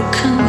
to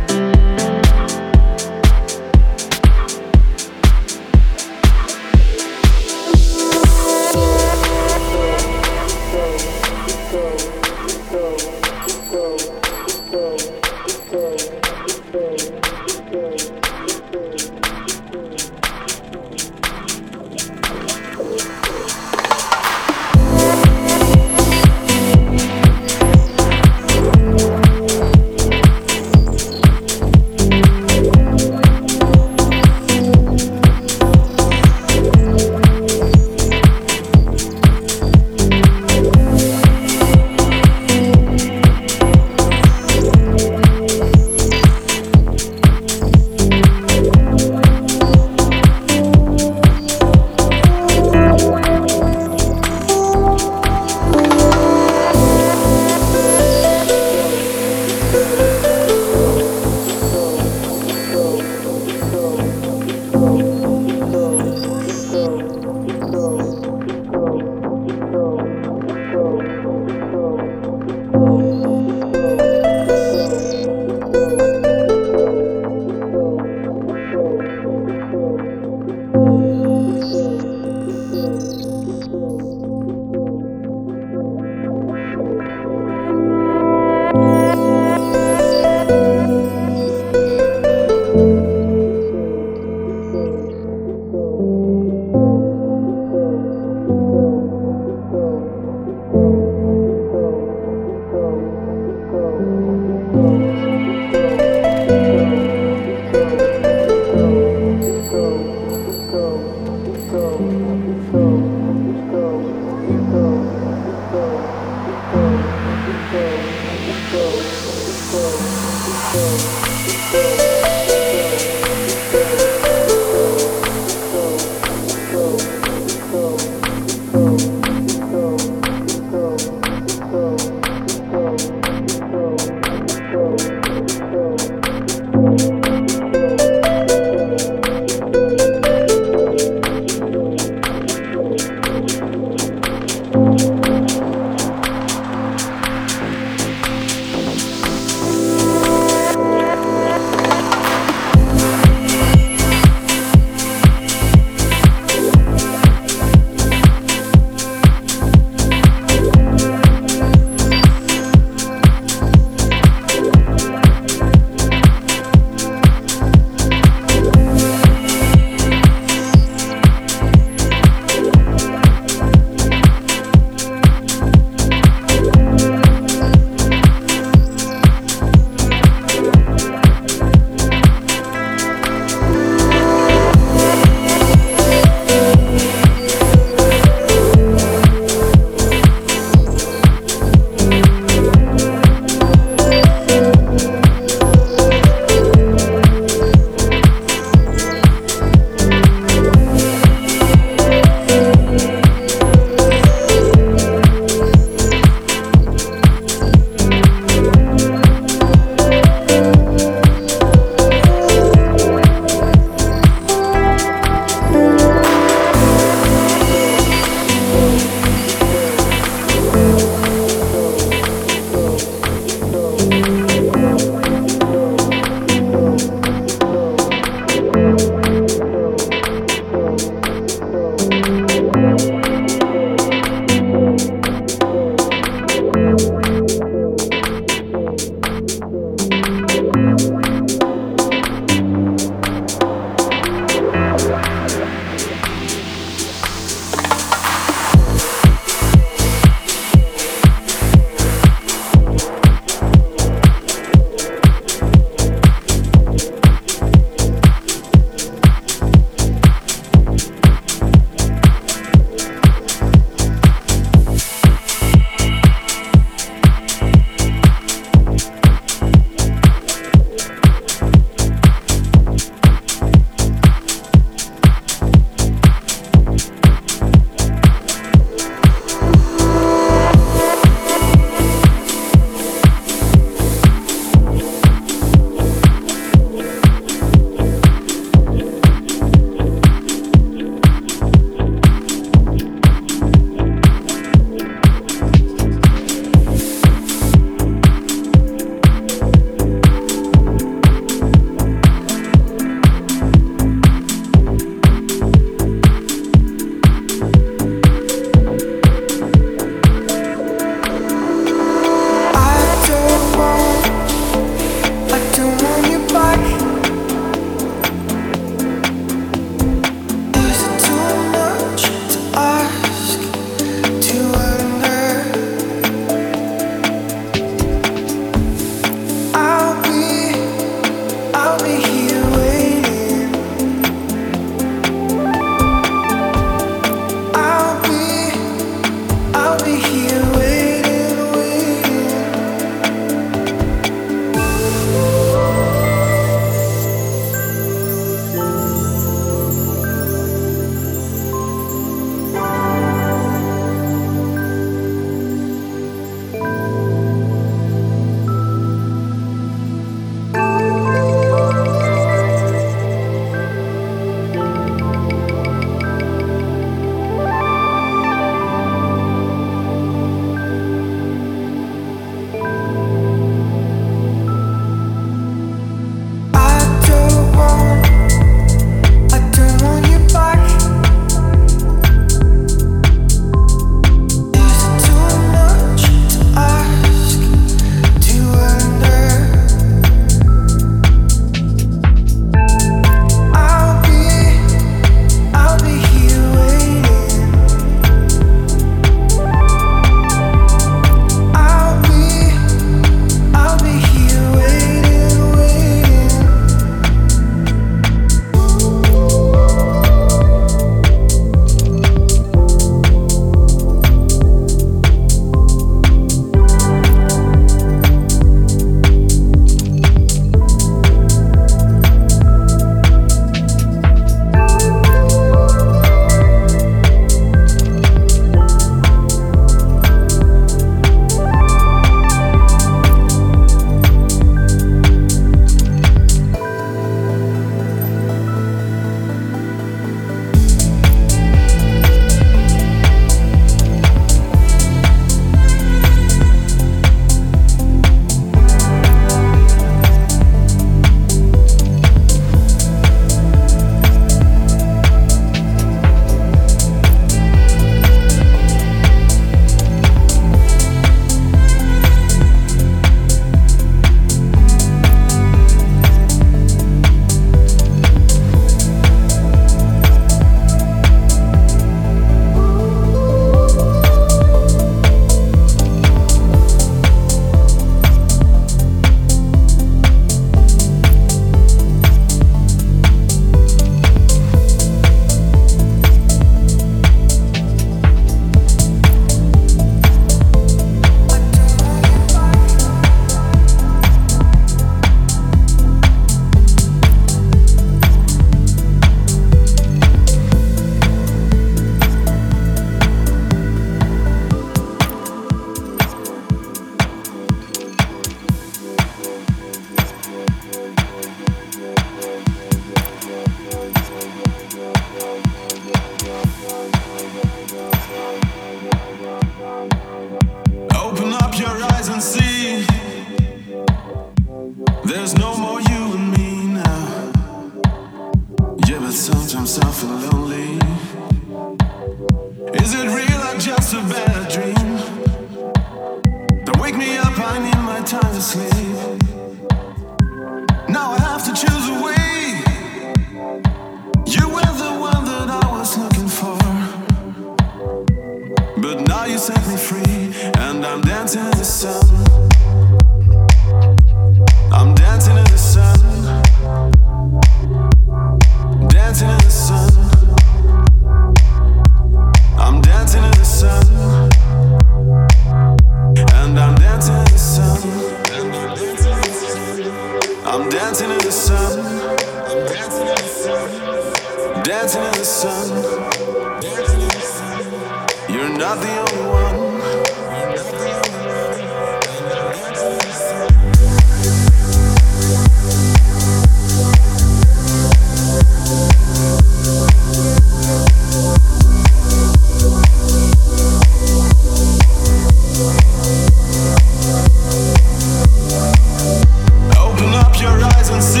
complacency.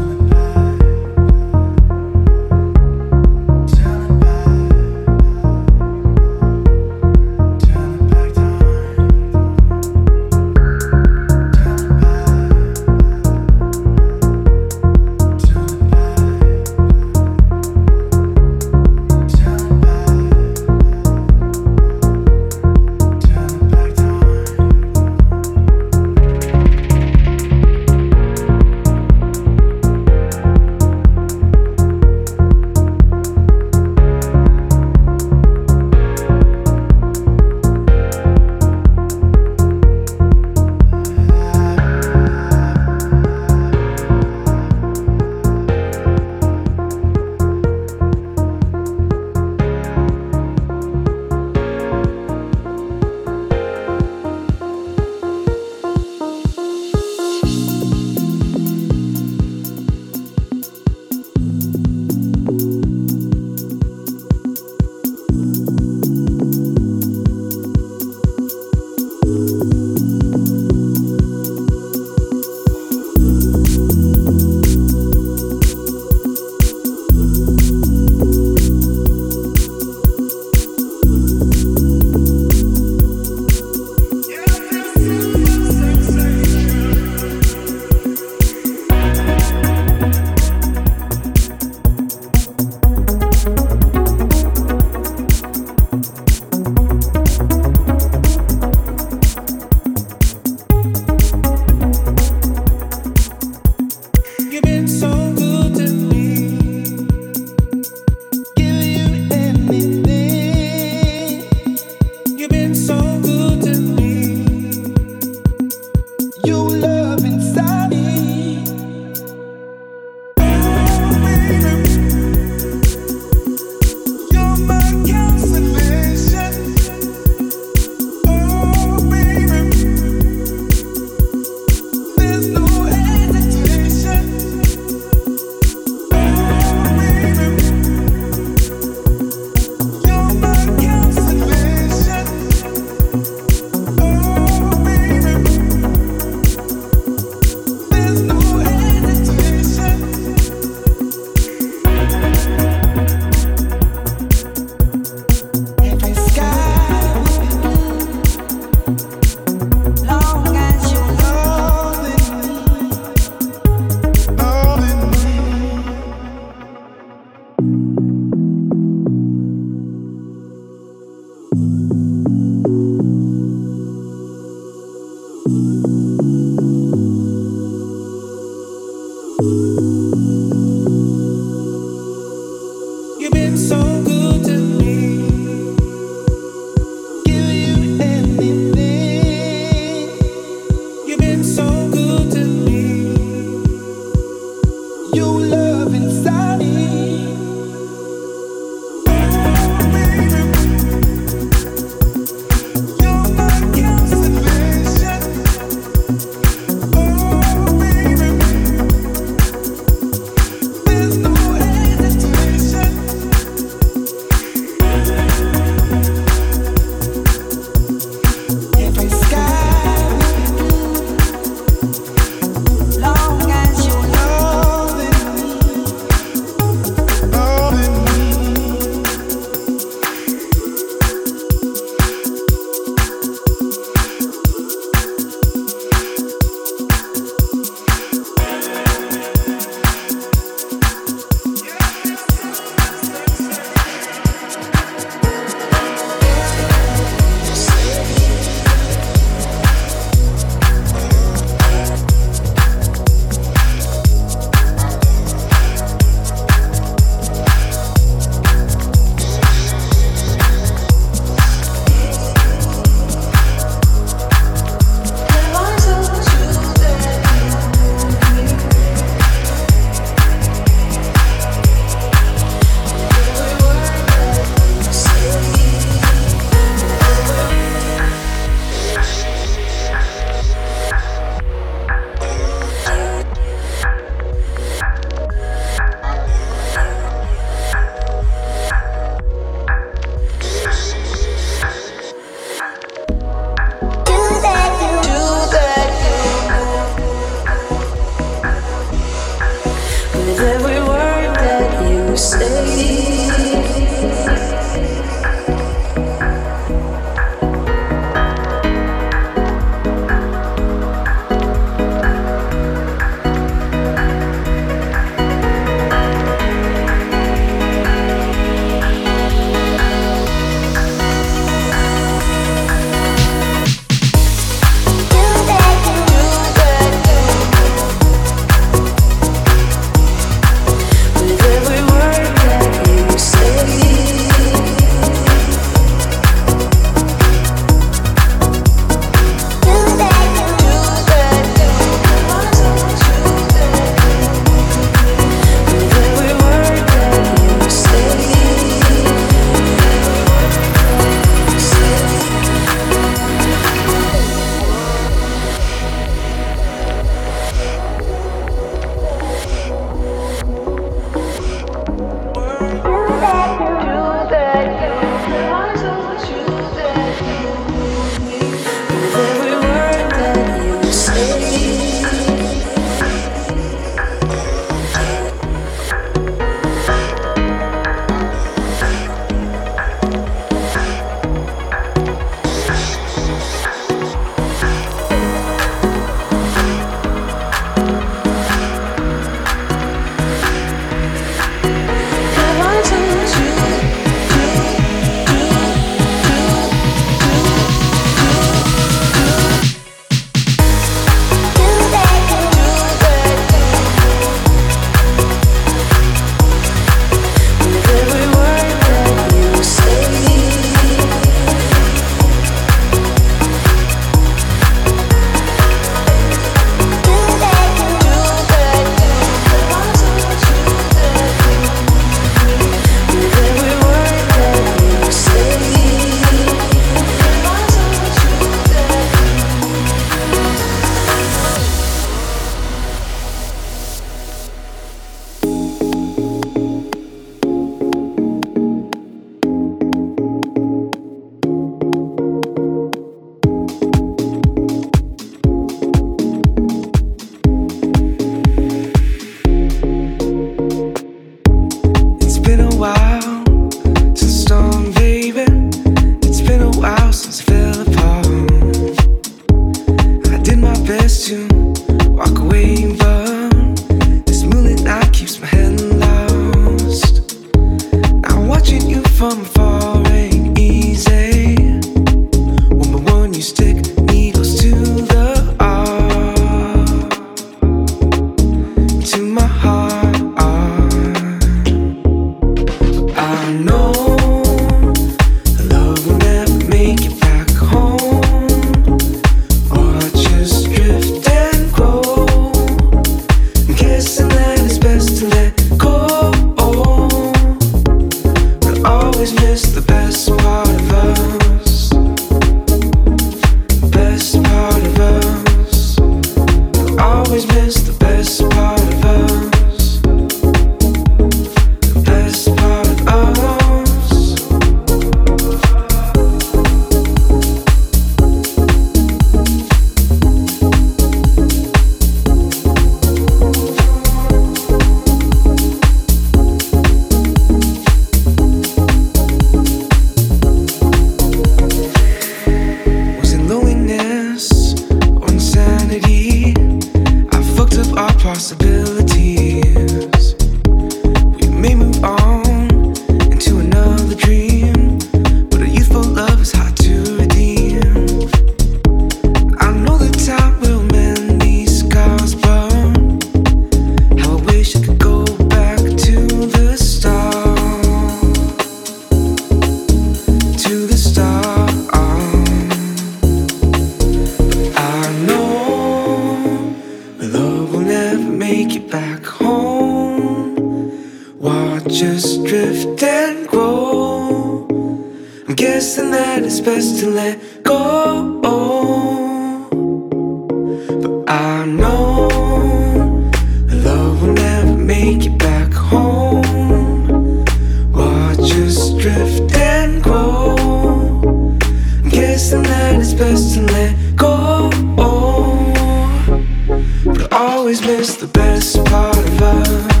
always miss the best part of us.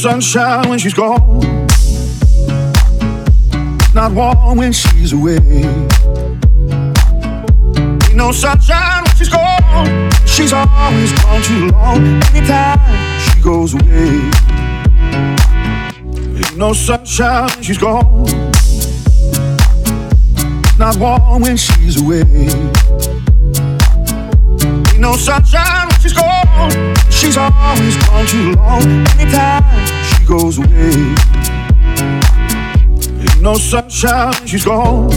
sunshine when she's gone. Not warm when she's away. Ain't no sunshine when she's gone. She's always gone too long. Anytime she goes away. Ain't no sunshine when she's gone. Not warm when she's away. Ain't no sunshine she's gone. She's always gone too long. Anytime she goes away, ain't no sunshine when she's gone.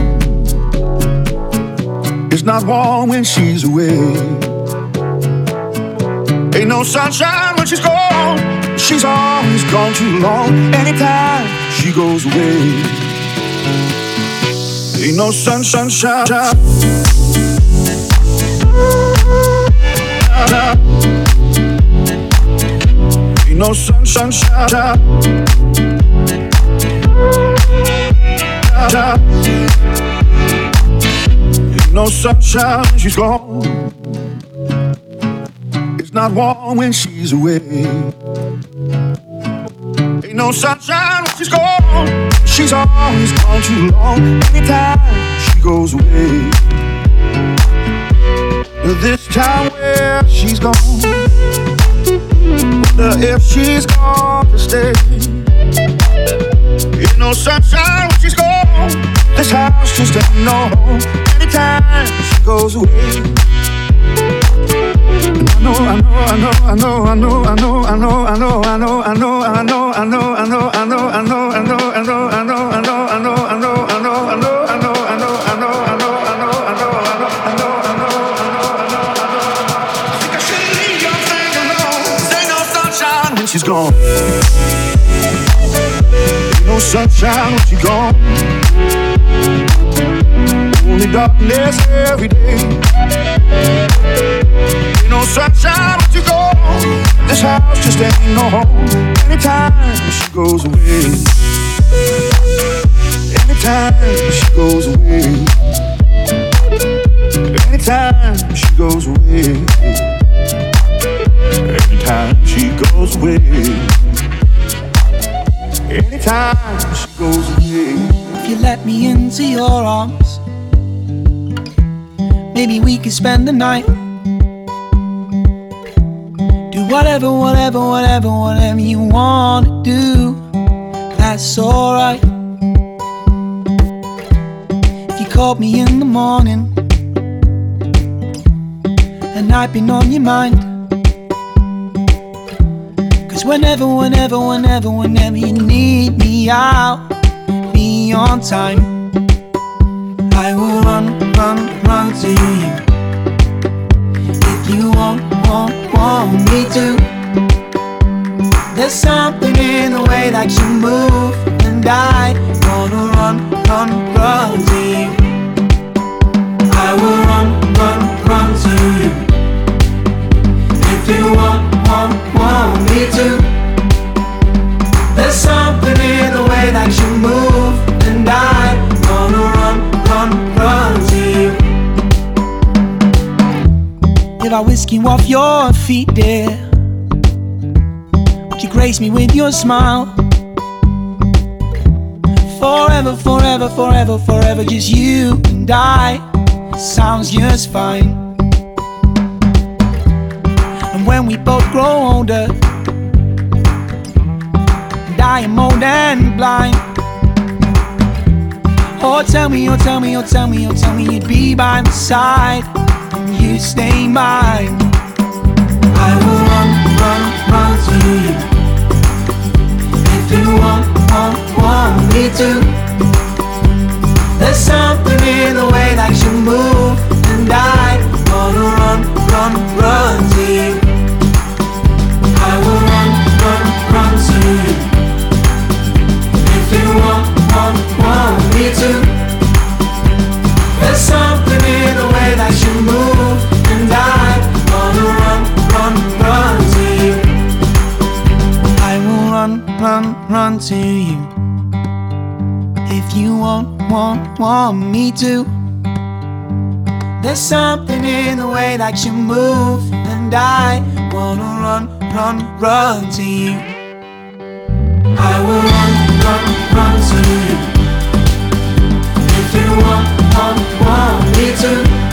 It's not warm when she's away. Ain't no sunshine when she's gone. She's always gone too long. Anytime she goes away, ain't no sun, sunshine. Ain't no sunshine shada. shada. Ain't no sunshine she's gone. It's not warm when she's away. Ain't no sunshine when she's gone. She's always gone too long. Anytime she goes away. This time where she's gone. Wonder if she's gone to stay. Ain't no sunshine when she's gone. This house just ain't no home. Anytime she goes away. I know, I know, I know, I know, I know, I know, I know, I know, I know, I know, I know, I know, I know, I know, I know, I know, I know, I know, I know. She's gone. Ain't no sunshine when she's gone. Only darkness every day. Ain't no sunshine when she's gone. This house just ain't no home. Anytime she goes away. Anytime she goes away. Anytime she goes away anytime she goes away. Anytime she goes away. If you let me into your arms, maybe we could spend the night. Do whatever, whatever, whatever, whatever you wanna do. That's alright. If you called me in the morning and I've been on your mind. Cause whenever, whenever, whenever, whenever you need me, I'll be on time. I will run, run, run to you. If you want, want, want me to. There's something in the way that you move, and I wanna run, run, run to you. I will run, run, run to you. If you want want, me to. There's something in the way that you move, and I wanna run, run, run to you. If I whisk you off your feet, dear, would you grace me with your smile? Forever, forever, forever, forever, just you and I. Sounds just fine when we both grow older. And I am old and blind. Oh, tell me, oh, tell me, oh, tell me, oh, tell me you'd be by my side. And you stay mine. I will run, run, run to you. If you want, want, want me to. There's something in the way that you move, and I wanna run, run, run to you. Want, me to. There's something in the way that you move, and I wanna run, run, run to you. I will run, run, run to you. If you want, want, want me to.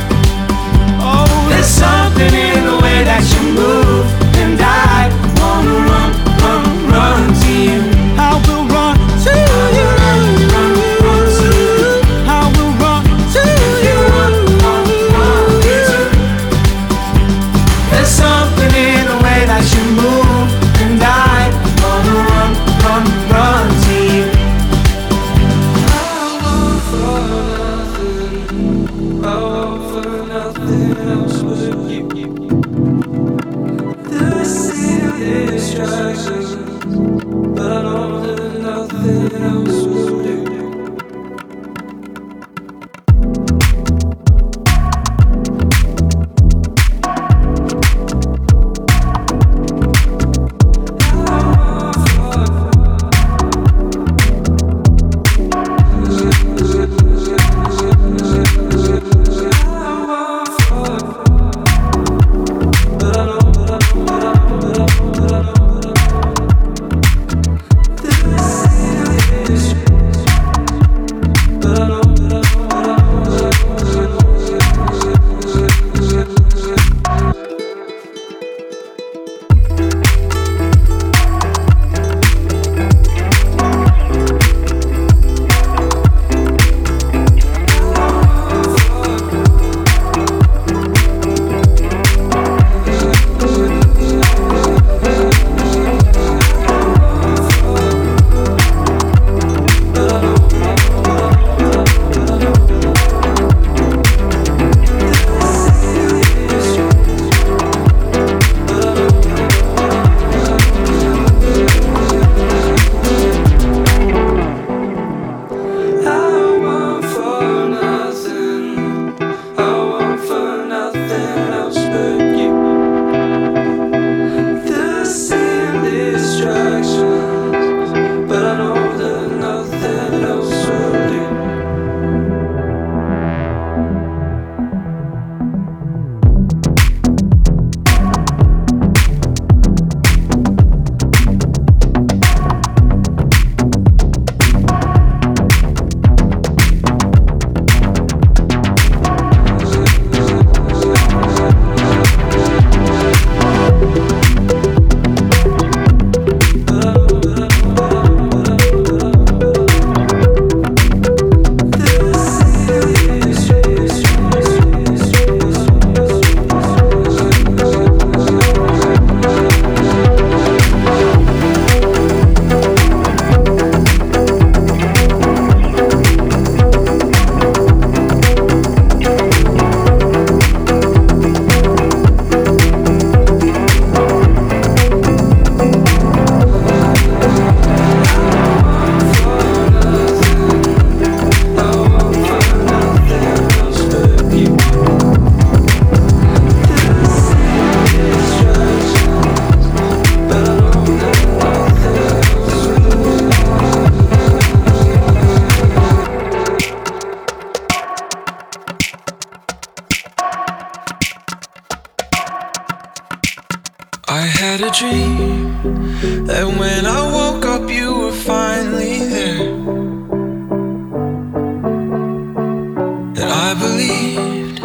I believed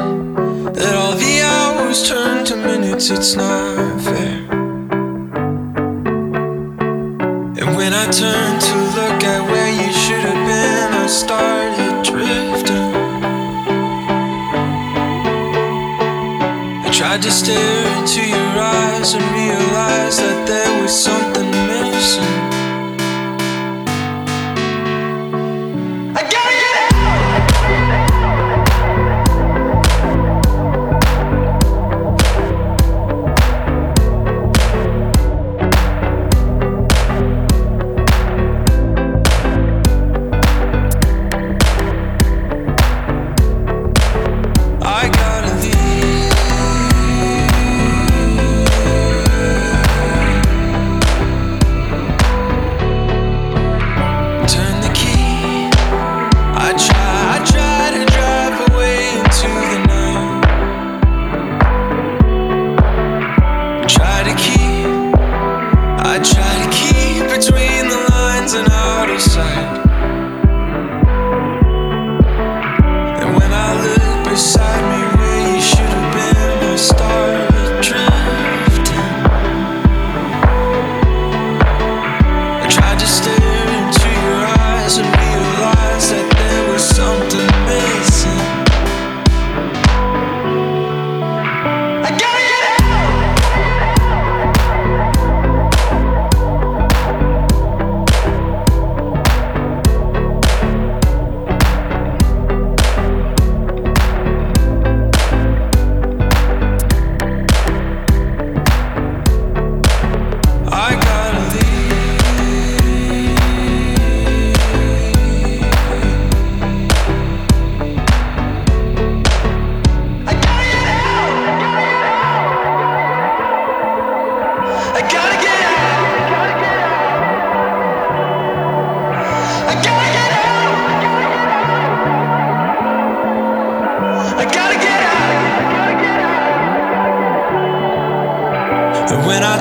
that all the hours turned to minutes. It's not fair. And when I turned to look at where you should have been, I started drifting. I tried to stare into your eyes and realize that there was so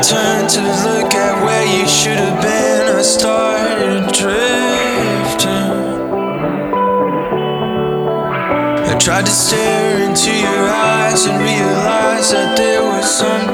turned to look at where you should have been. I started drifting. I tried to stare into your eyes and realize that there was something.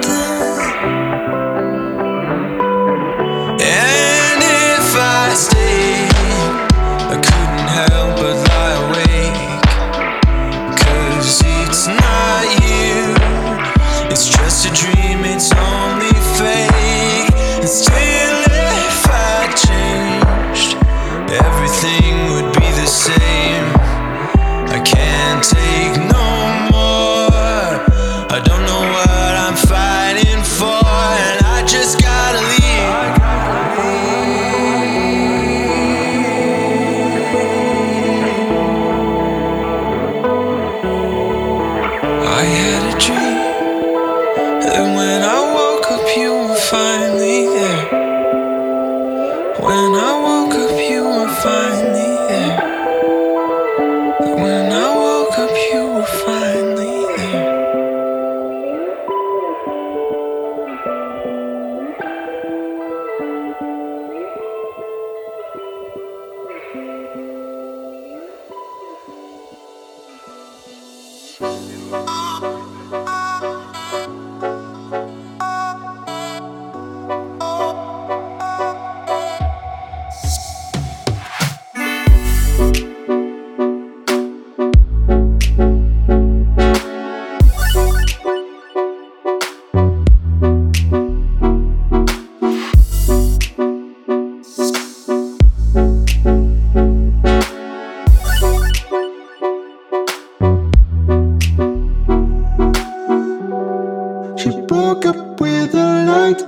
She broke up with a light,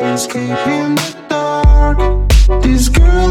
escaping the dark. This girl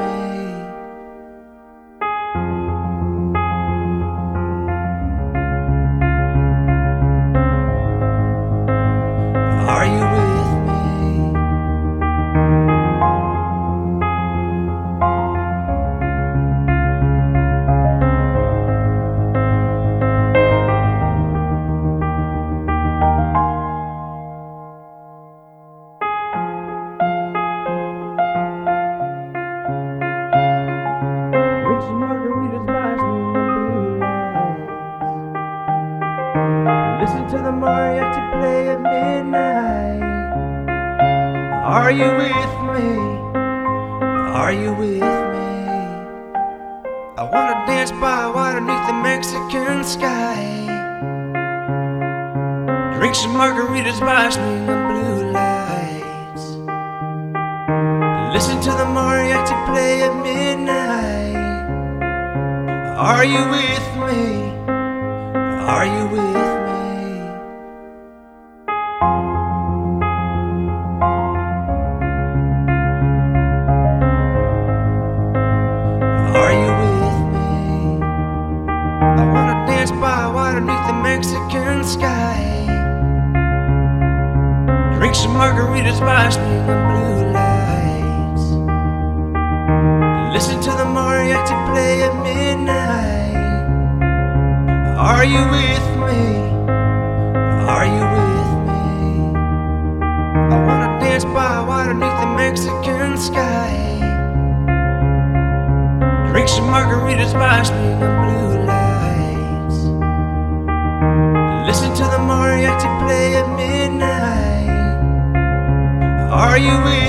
Are you